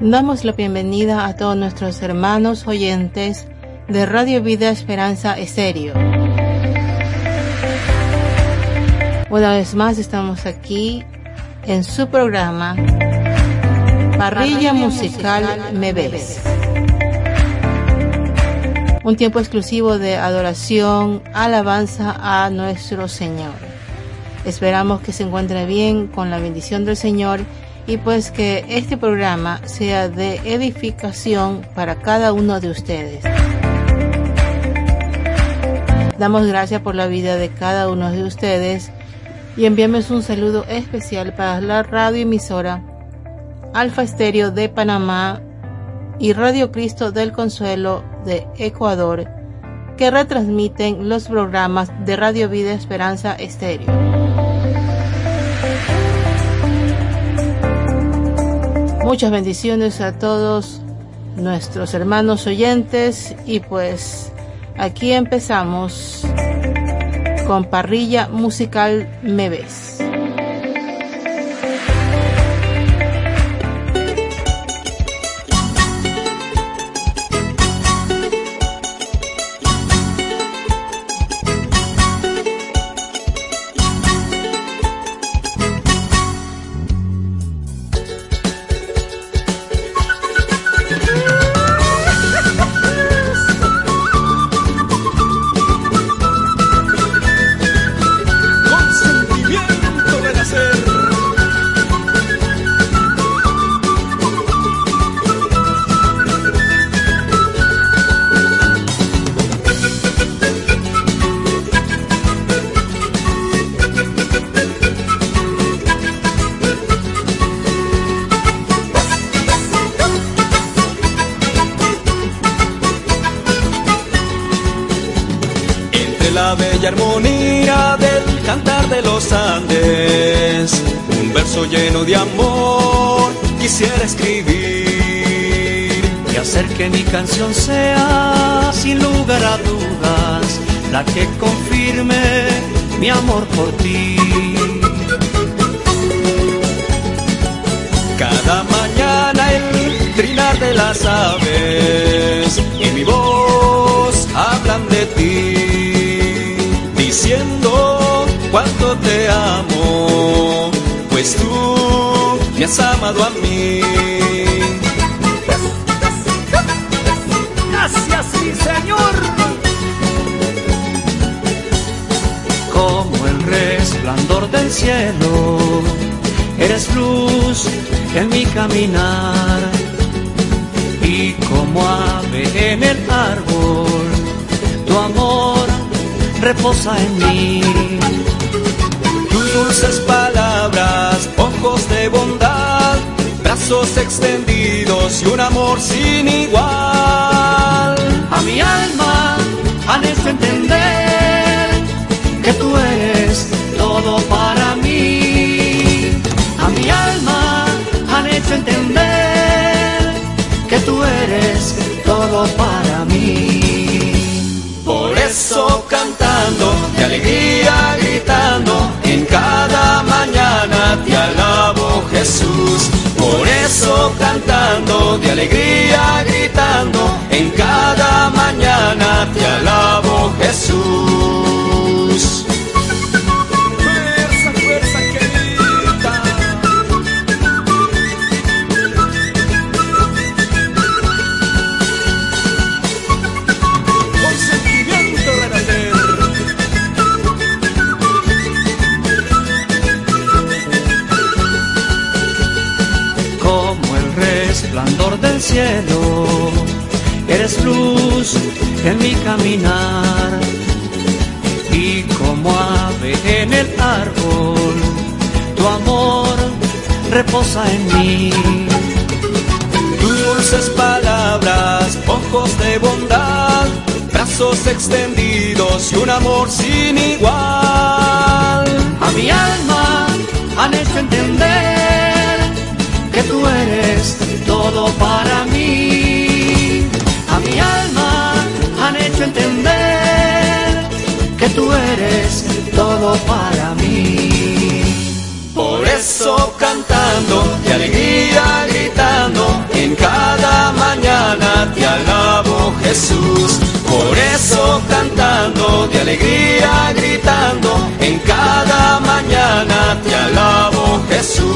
Damos la bienvenida a todos nuestros hermanos oyentes de Radio Vida Esperanza Estéreo. Una vez más estamos aquí en su programa Parrilla, Musical, Me Bebes. Un tiempo exclusivo de adoración, alabanza a nuestro Señor. Esperamos que se encuentre bien con la bendición del Señor y pues que este programa sea de edificación para cada uno de ustedes. Damos gracias por la vida de cada uno de ustedes y enviamos un saludo especial para la radio emisora Alfa Estéreo de Panamá y Radio Cristo del Consuelo de Ecuador que retransmiten los programas de Radio Vida Esperanza Estéreo. Muchas bendiciones a todos nuestros hermanos oyentes y pues aquí empezamos con parrilla musical Me Ves. Canción sea, sin lugar a dudas, la que confirme mi amor por ti. Cada mañana el trinar de las aves y mi voz hablan de ti, diciendo cuánto te amo, pues tú me has amado a mí. Del cielo, eres luz en mi caminar. Y como ave en el árbol, tu amor reposa en mí. Tus dulces palabras, ojos de bondad, brazos extendidos y un amor sin igual a mi alma han hecho entender que tú eres todo para mí. A mi alma han hecho entender que tú eres todo para mí. Por eso cantando de alegría, gritando, en cada mañana te alabo Jesús. Por eso cantando de alegría, en mí. Dulces palabras, ojos de bondad, brazos extendidos y un amor sin igual. A mi alma han hecho entender que tú eres todo para mí mi alma han hecho entender que tú eres todo para mí. Jesús. Por eso cantando de alegría, gritando, en cada mañana te alabo Jesús.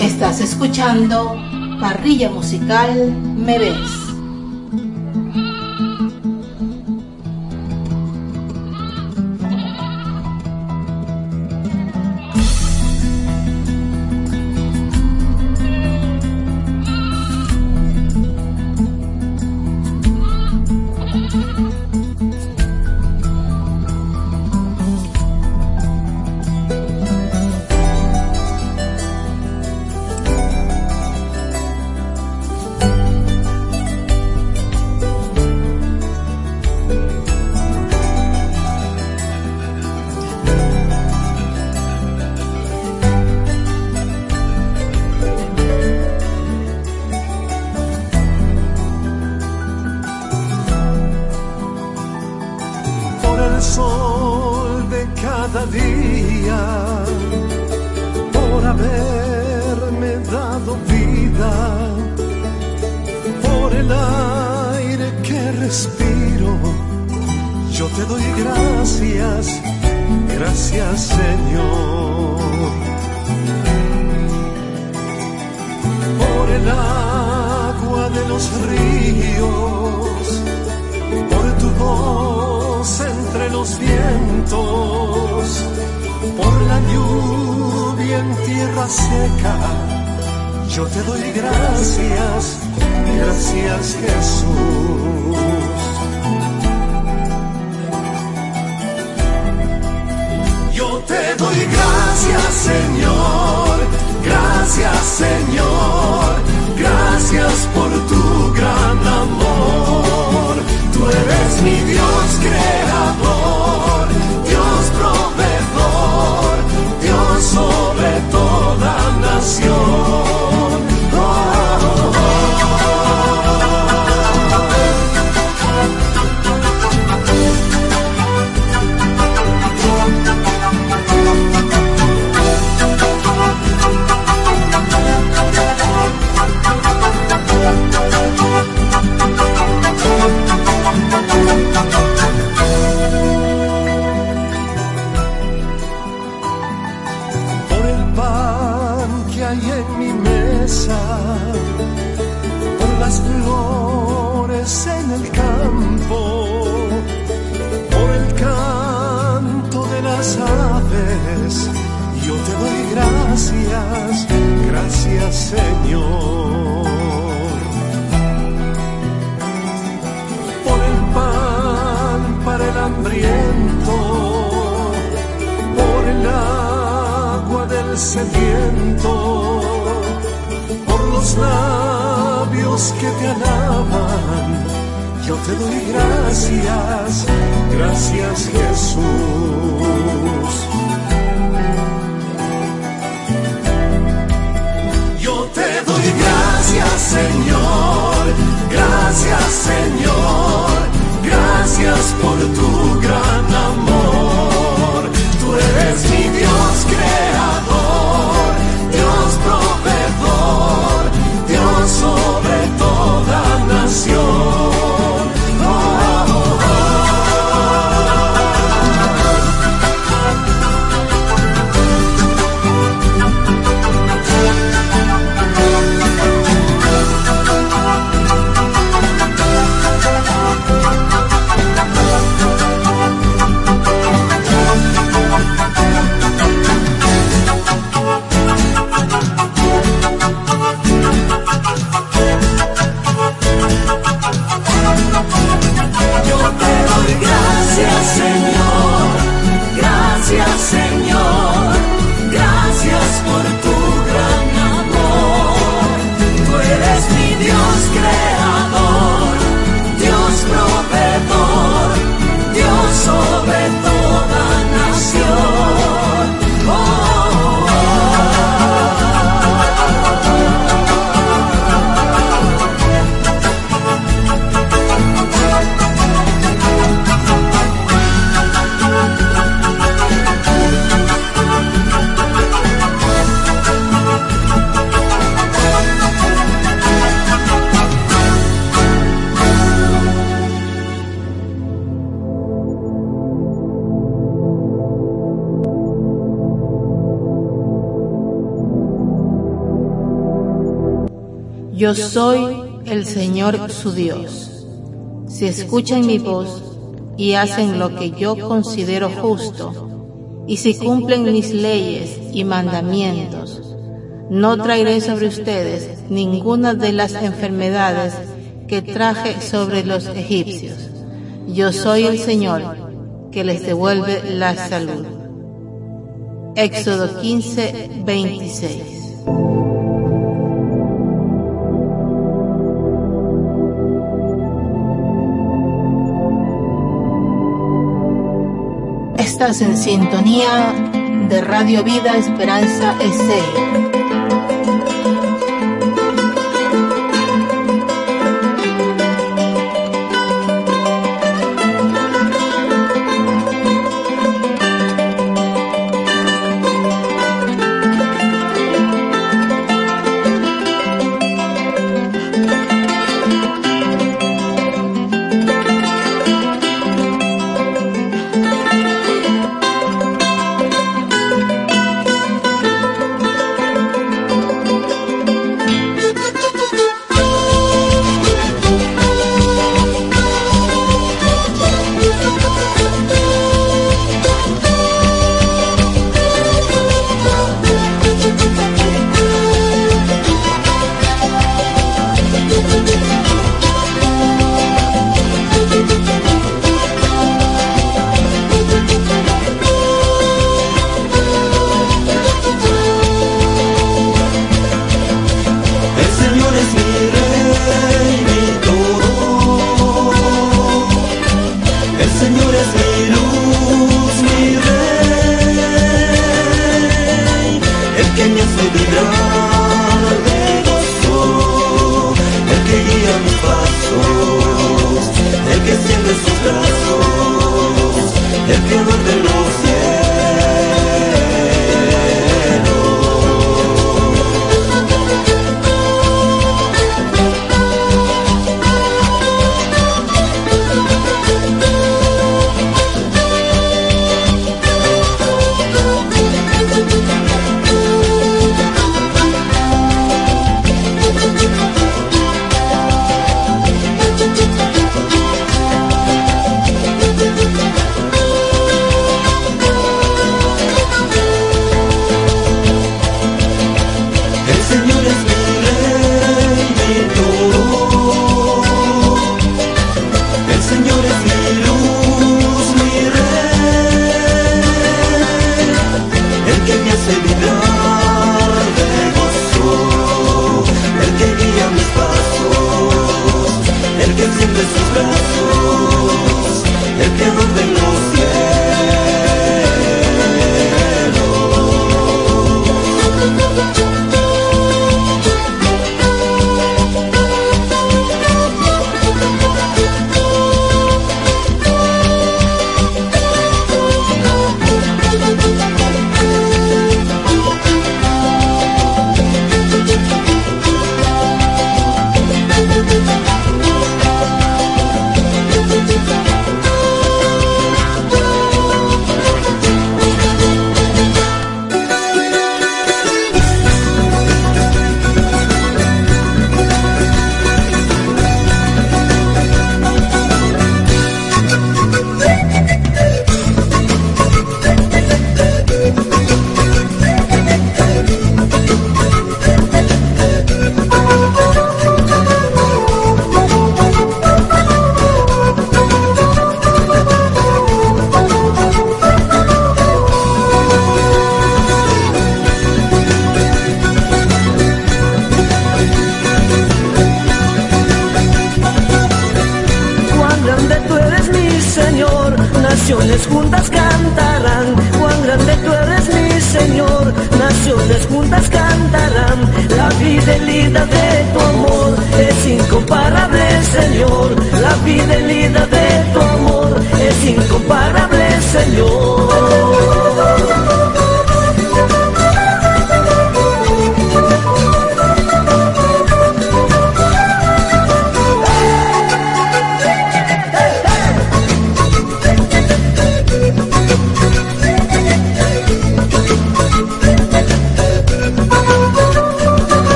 Estás escuchando Parrilla Musical Me Ves. labios que te alaban, yo te doy gracias, gracias Jesús. Yo te doy gracias Señor, gracias Señor, gracias por tu Yo soy el Señor su Dios. Si escuchan mi voz y hacen lo que yo considero justo, y si cumplen mis leyes y mandamientos, no traeré sobre ustedes ninguna de las enfermedades que traje sobre los egipcios. Yo soy el Señor que les devuelve la salud. Éxodo 15, 26. En sintonía de Radio Vida Esperanza S.E.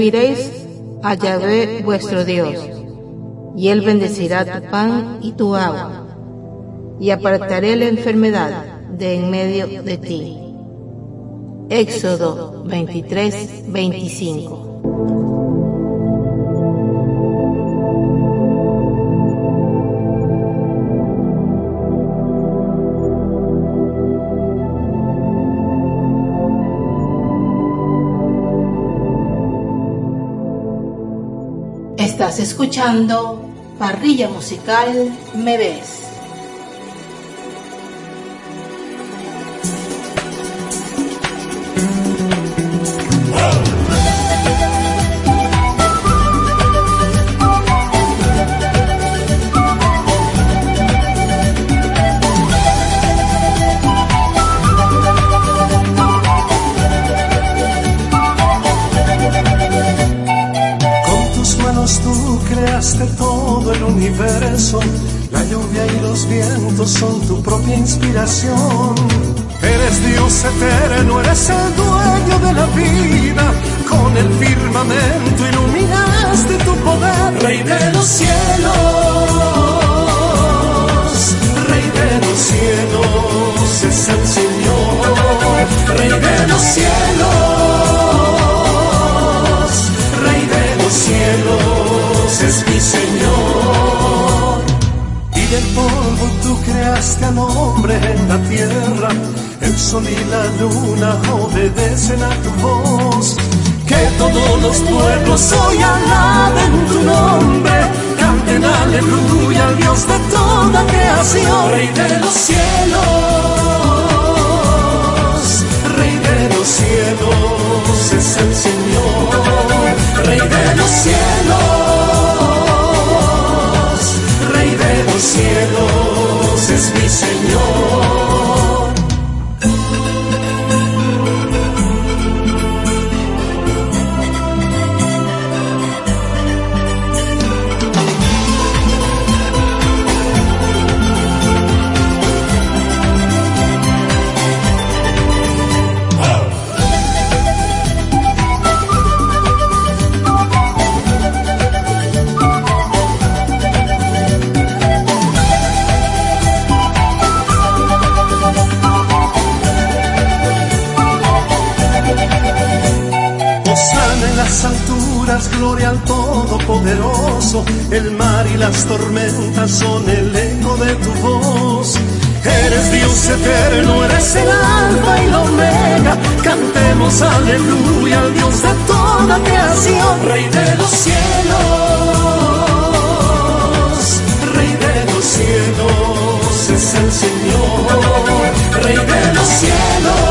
Serviréis a Yahvé vuestro Dios, y Él bendecirá tu pan y tu agua, y apartaré la enfermedad de en medio de ti. Éxodo 23, 25. Escuchando Parrilla Musical Me Ves. Inspiración. Eres Dios eterno, eres el dueño de la vida. Con el firmamento iluminaste tu poder, Rey de los cielos, Rey de los cielos es el Señor, Rey de los cielos, Rey de los cielos es mi Señor. Del polvo tú creaste al hombre en la tierra, el sol y la luna obedecen a tu voz. Que todos los pueblos hoy alaben tu nombre, canten aleluya al Dios de toda creación, Rey de los cielos, Rey de los cielos es el Señor, Rey de los cielos, El mar y las tormentas son el eco de tu voz. Eres Dios eterno, eres el alfa y la omega. Cantemos aleluya al Dios de toda creación, Rey de los cielos, Rey de los cielos es el Señor, Rey de los cielos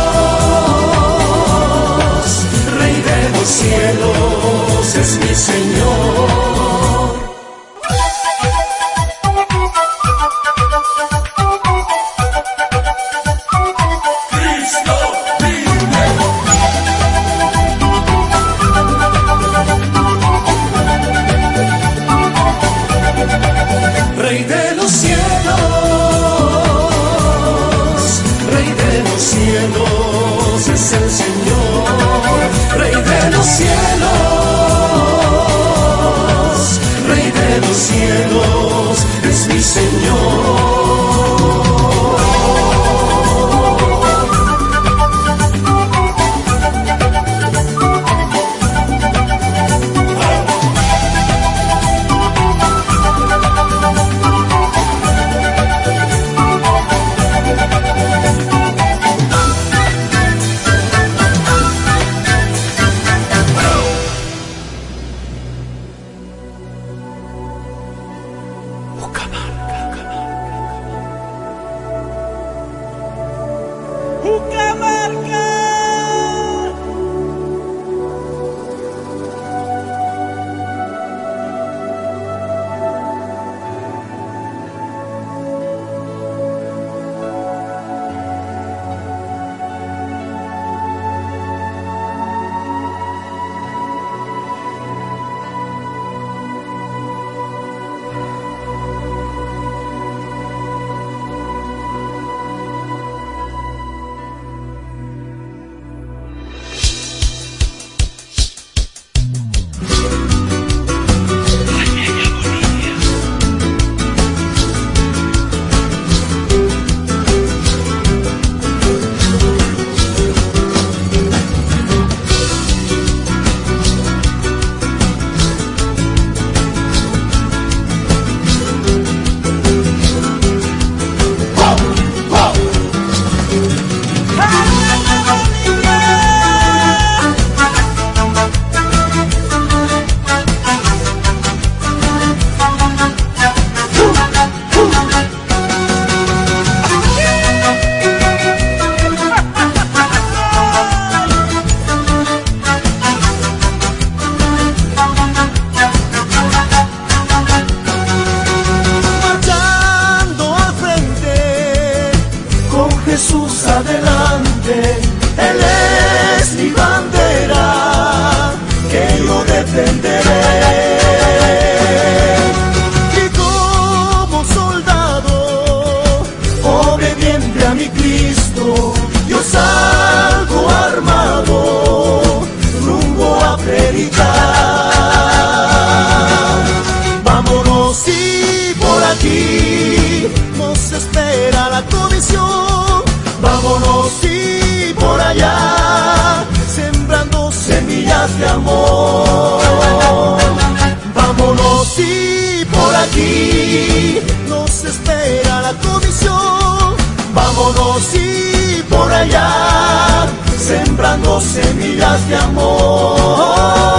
aquí nos espera la comisión. Vámonos y por allá, sembrando semillas de amor.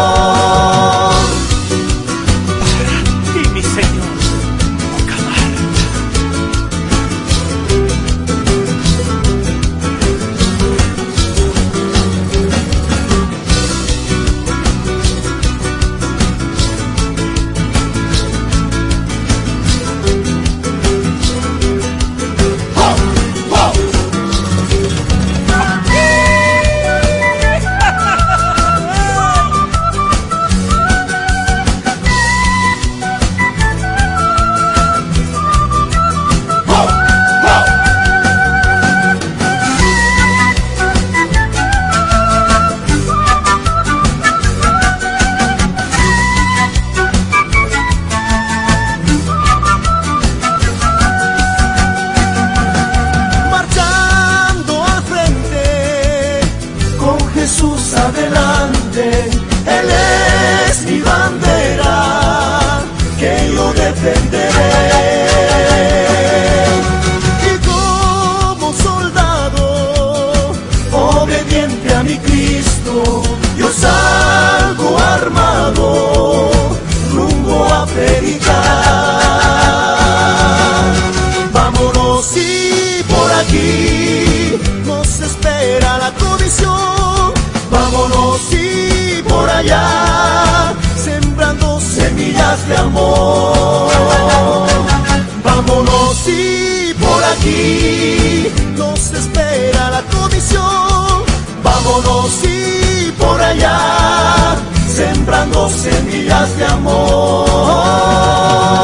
De amor. Vámonos y por aquí nos espera la comisión. Vámonos y por allá, sembrando semillas de amor.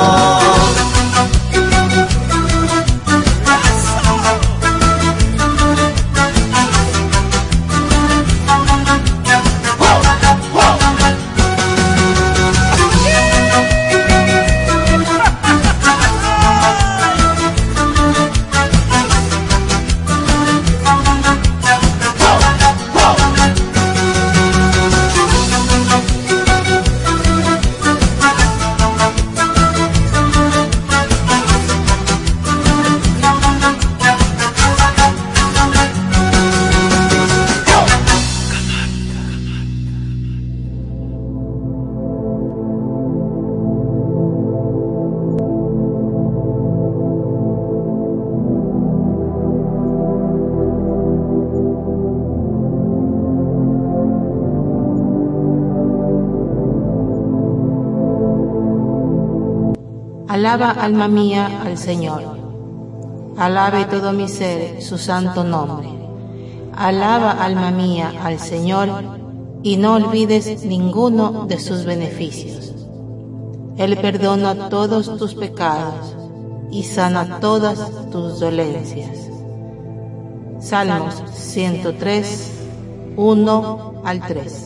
Alma mía al Señor. Alabe todo mi ser su santo nombre. Alaba alma mía al Señor y no olvides ninguno de sus beneficios. Él perdona todos tus pecados y sana todas tus dolencias. Salmos 103, 1 al 3.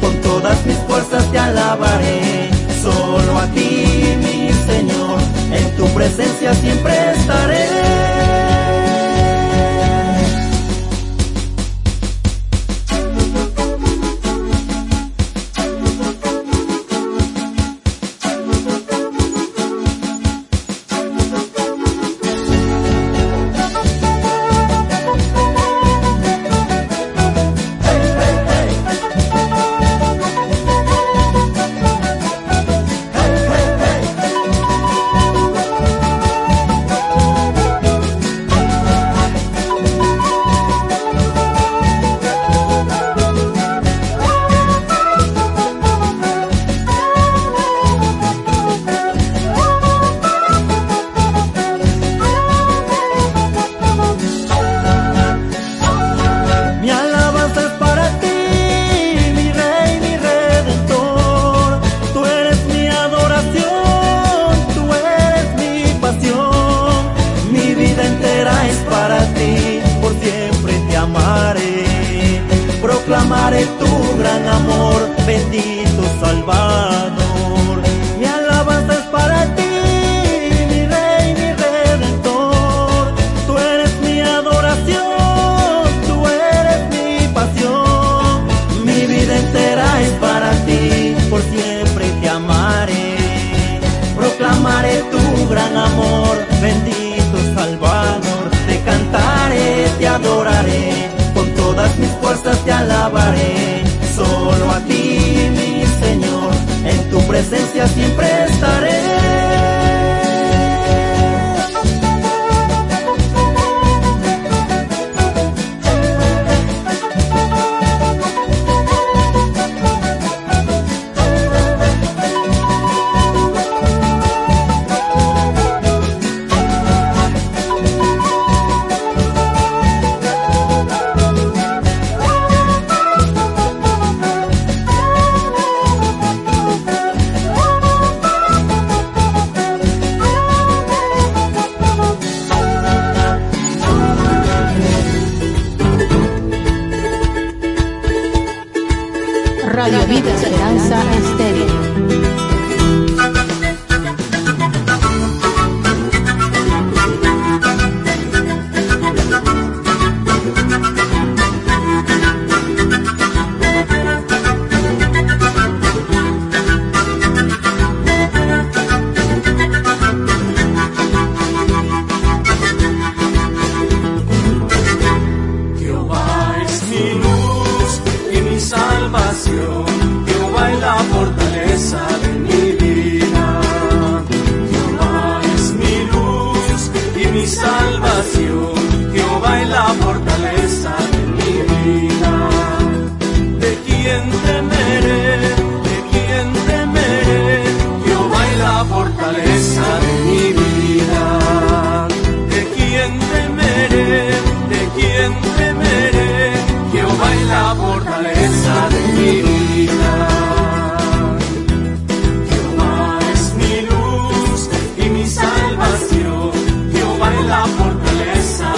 Con todas mis fuerzas te alabaré. Solo a ti, mi Señor, en tu presencia siempre te alabaré, solo a ti, mi Señor, en tu presencia siempre estaré. la fortaleza.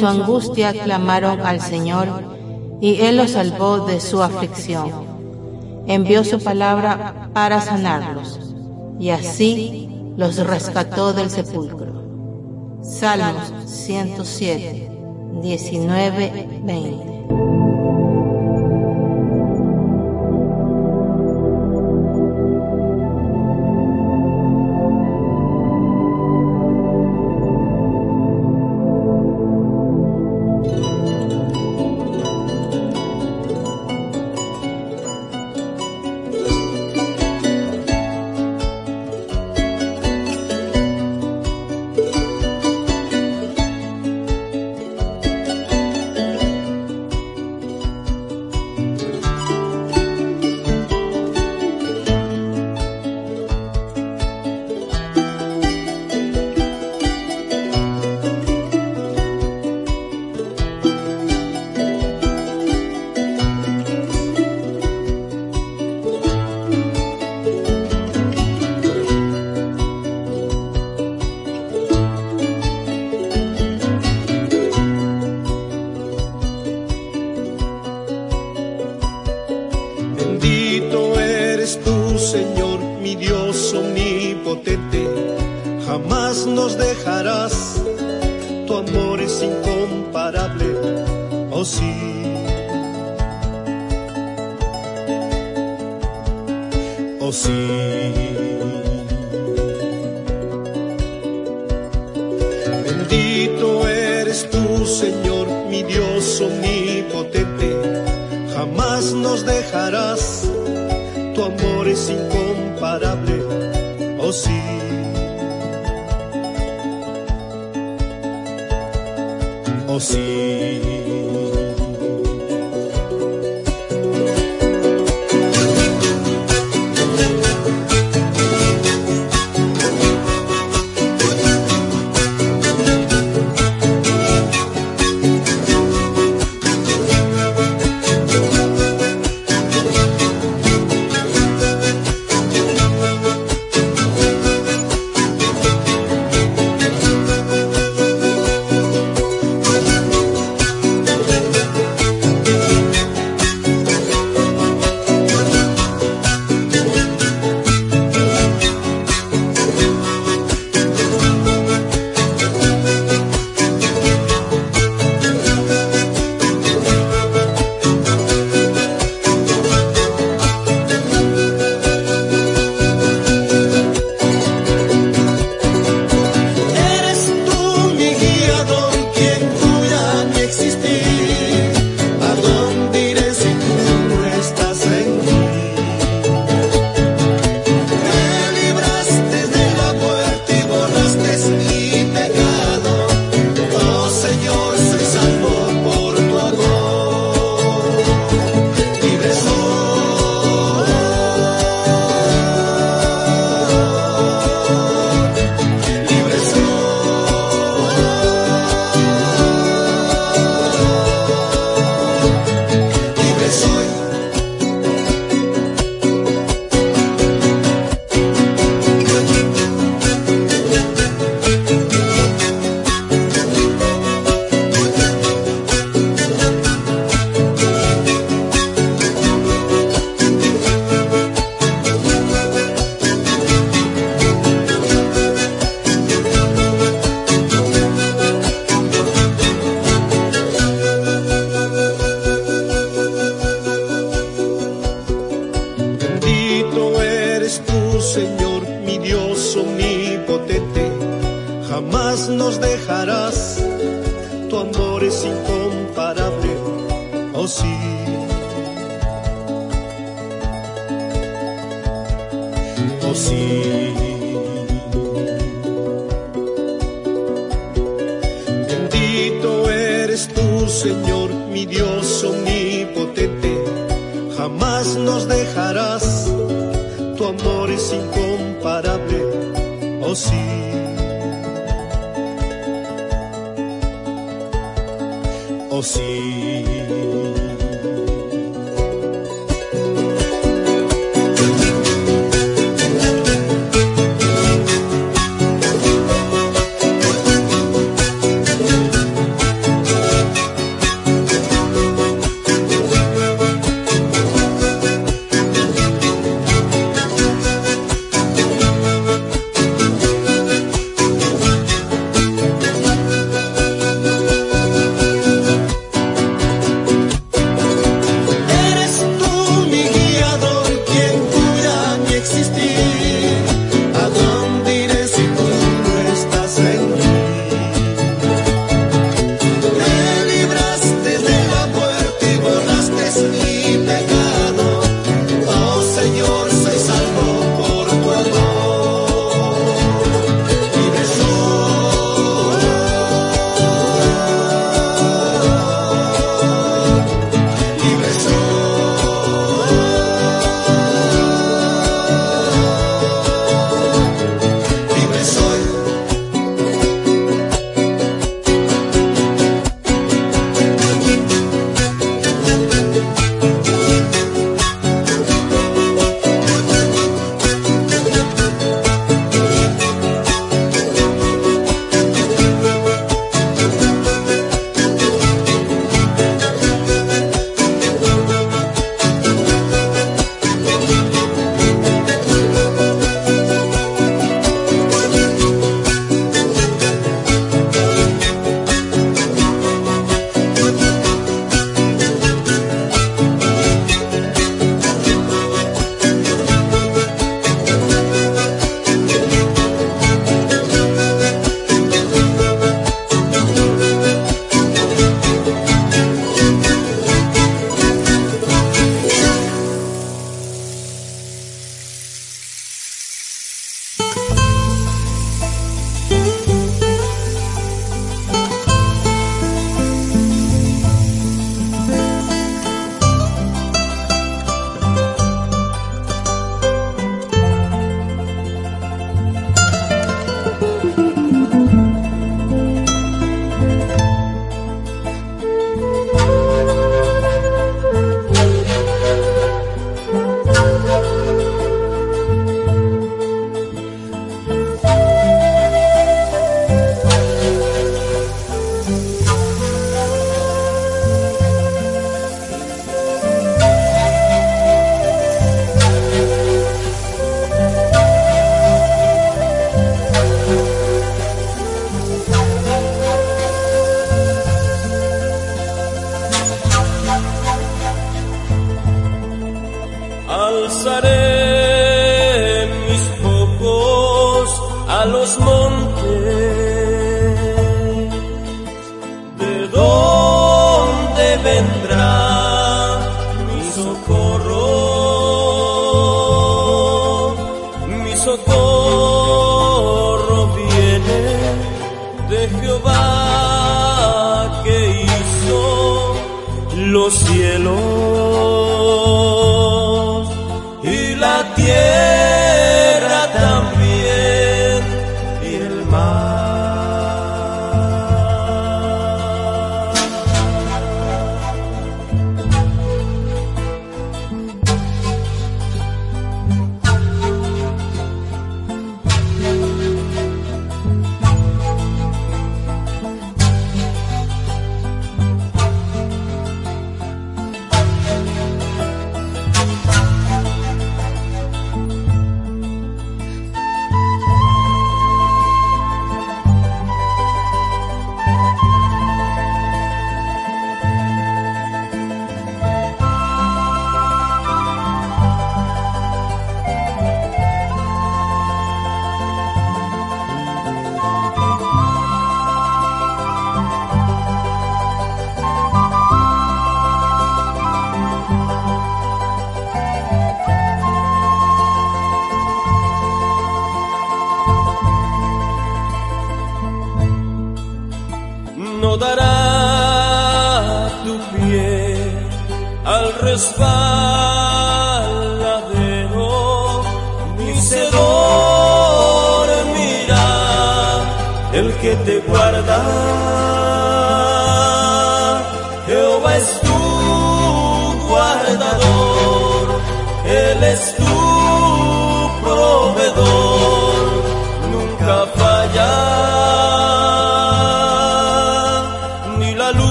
Su angustia clamaron al Señor y Él los salvó de su aflicción. Envió su palabra para sanarlos y así los rescató del sepulcro. Salmos 107, 19, 20. aussi. Aussi.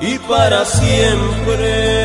y para siempre.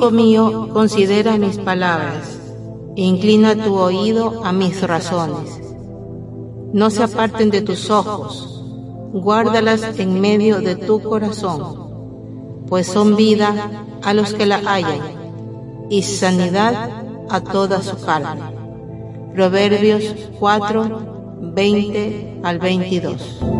Hijo mío, considera mis palabras, e inclina tu oído a mis razones. No se aparten de tus ojos, guárdalas en medio de tu corazón, pues son vida a los que la hallan y sanidad a toda su carne. Proverbios 4, 20 al 22.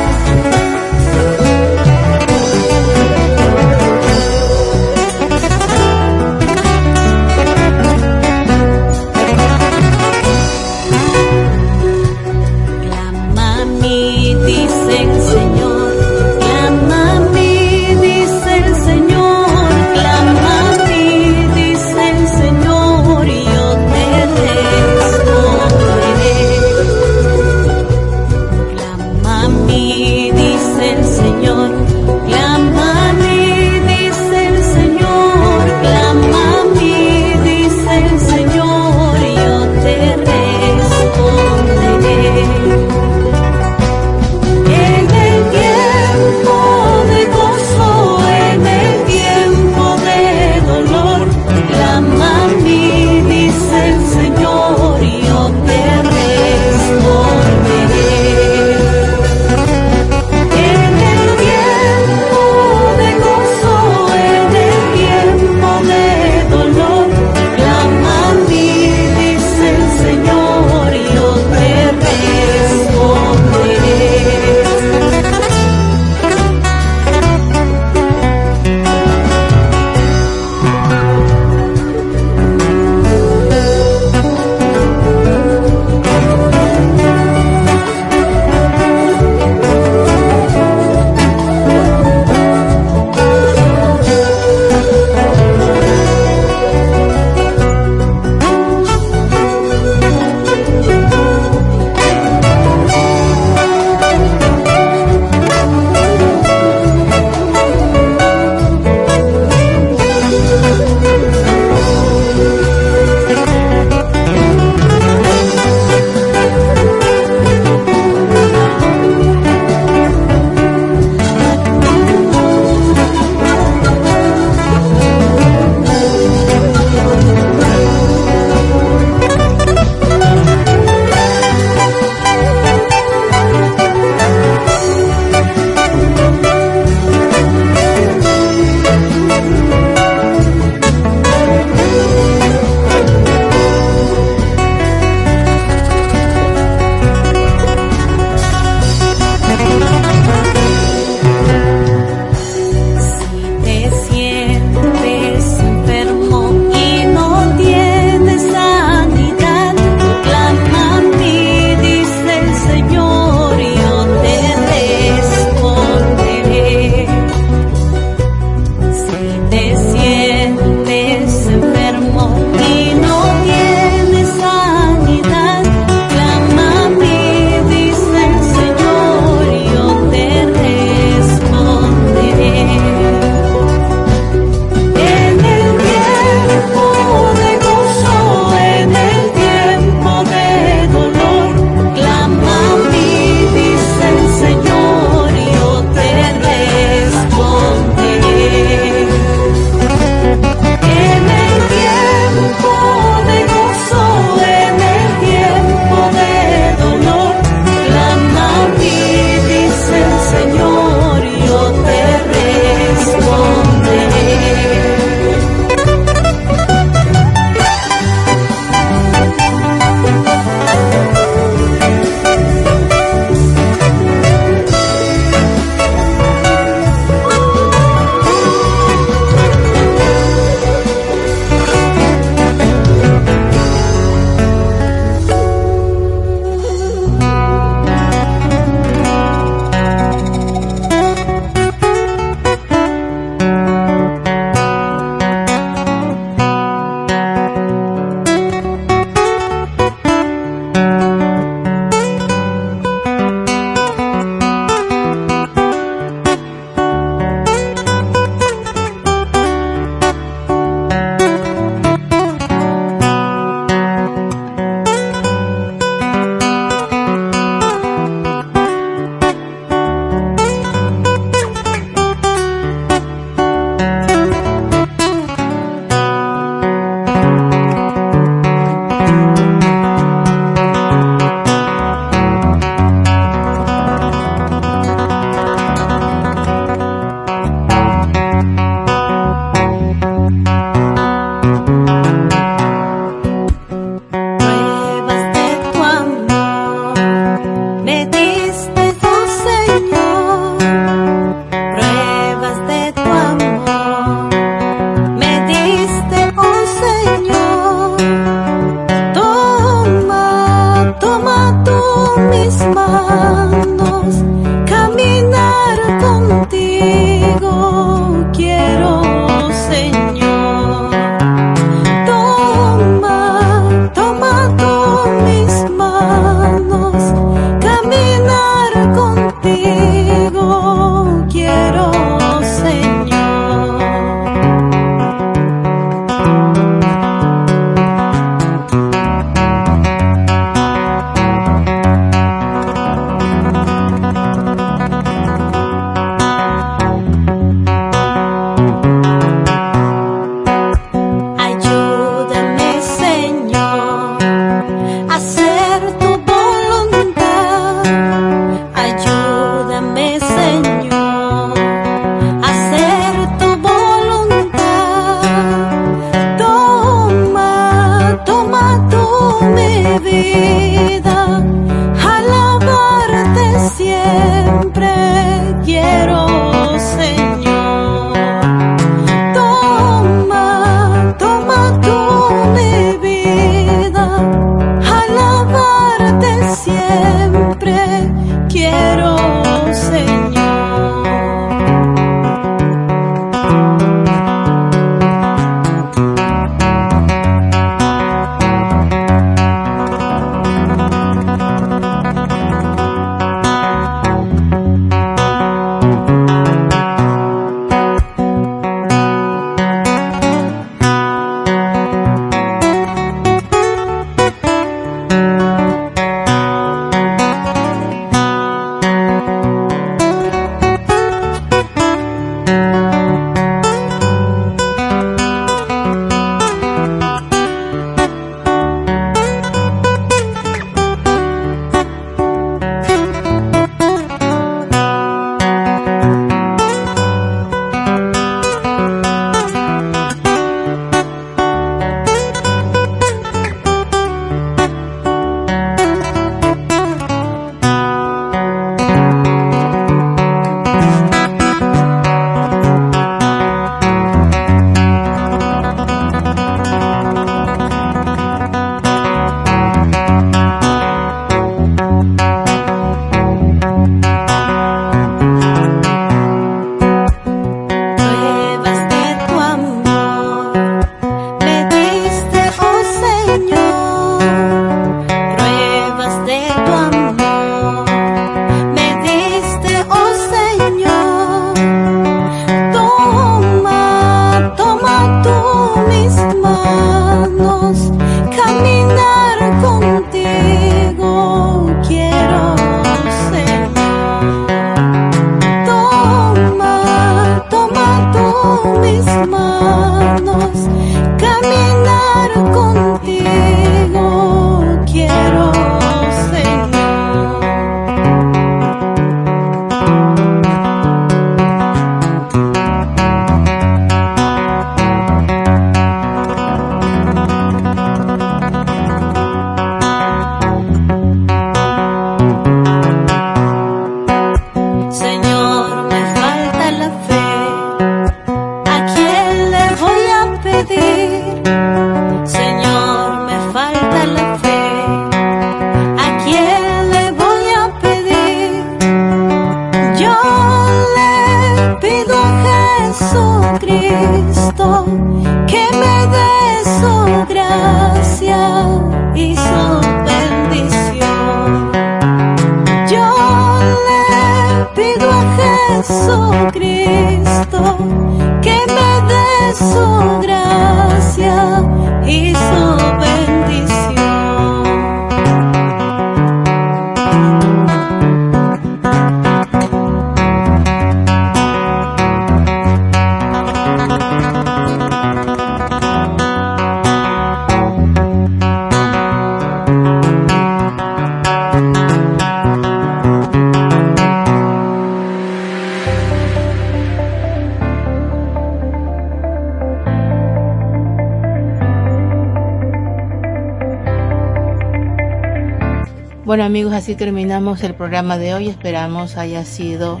Amigos, así terminamos el programa de hoy. Esperamos haya sido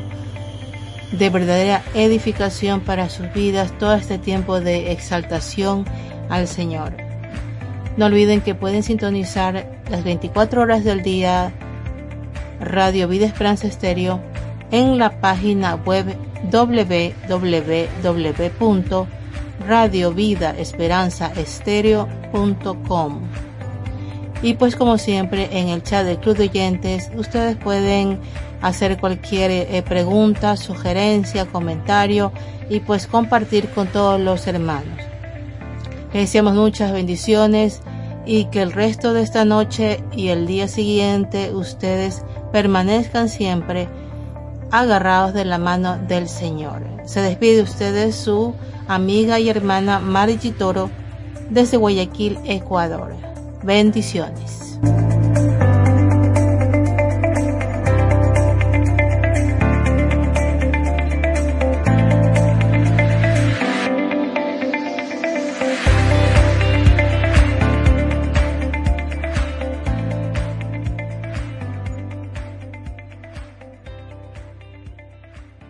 de verdadera edificación para sus vidas todo este tiempo de exaltación al Señor. No olviden que pueden sintonizar las 24 horas del día Radio Vida Esperanza Estéreo en la página web www.radiovidaesperanzaestereo.com. Y pues como siempre en el chat del Club de Oyentes ustedes pueden hacer cualquier eh, pregunta, sugerencia, comentario y pues compartir con todos los hermanos. Les deseamos muchas bendiciones y que el resto de esta noche y el día siguiente ustedes permanezcan siempre agarrados de la mano del Señor. Se despide ustedes su amiga y hermana Mari Toro desde Guayaquil, Ecuador. Bendiciones.